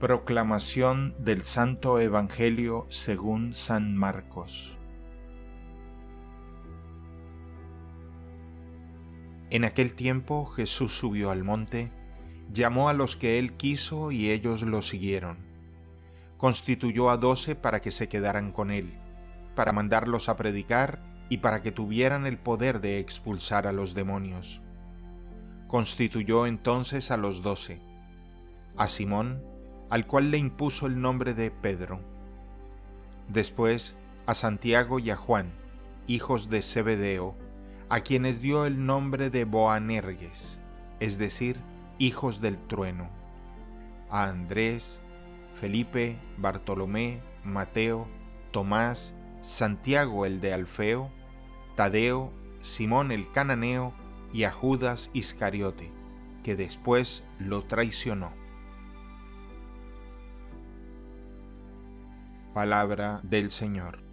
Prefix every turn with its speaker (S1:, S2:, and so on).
S1: Proclamación del Santo Evangelio según San Marcos. En aquel tiempo Jesús subió al monte, llamó a los que él quiso y ellos lo siguieron. Constituyó a doce para que se quedaran con él, para mandarlos a predicar y para que tuvieran el poder de expulsar a los demonios. Constituyó entonces a los doce, a Simón, al cual le impuso el nombre de Pedro. Después a Santiago y a Juan, hijos de Zebedeo, a quienes dio el nombre de Boanerges, es decir, hijos del trueno, a Andrés, Felipe, Bartolomé, Mateo, Tomás, Santiago el de Alfeo, Tadeo, Simón el cananeo y a Judas Iscariote, que después lo traicionó. Palabra del Señor.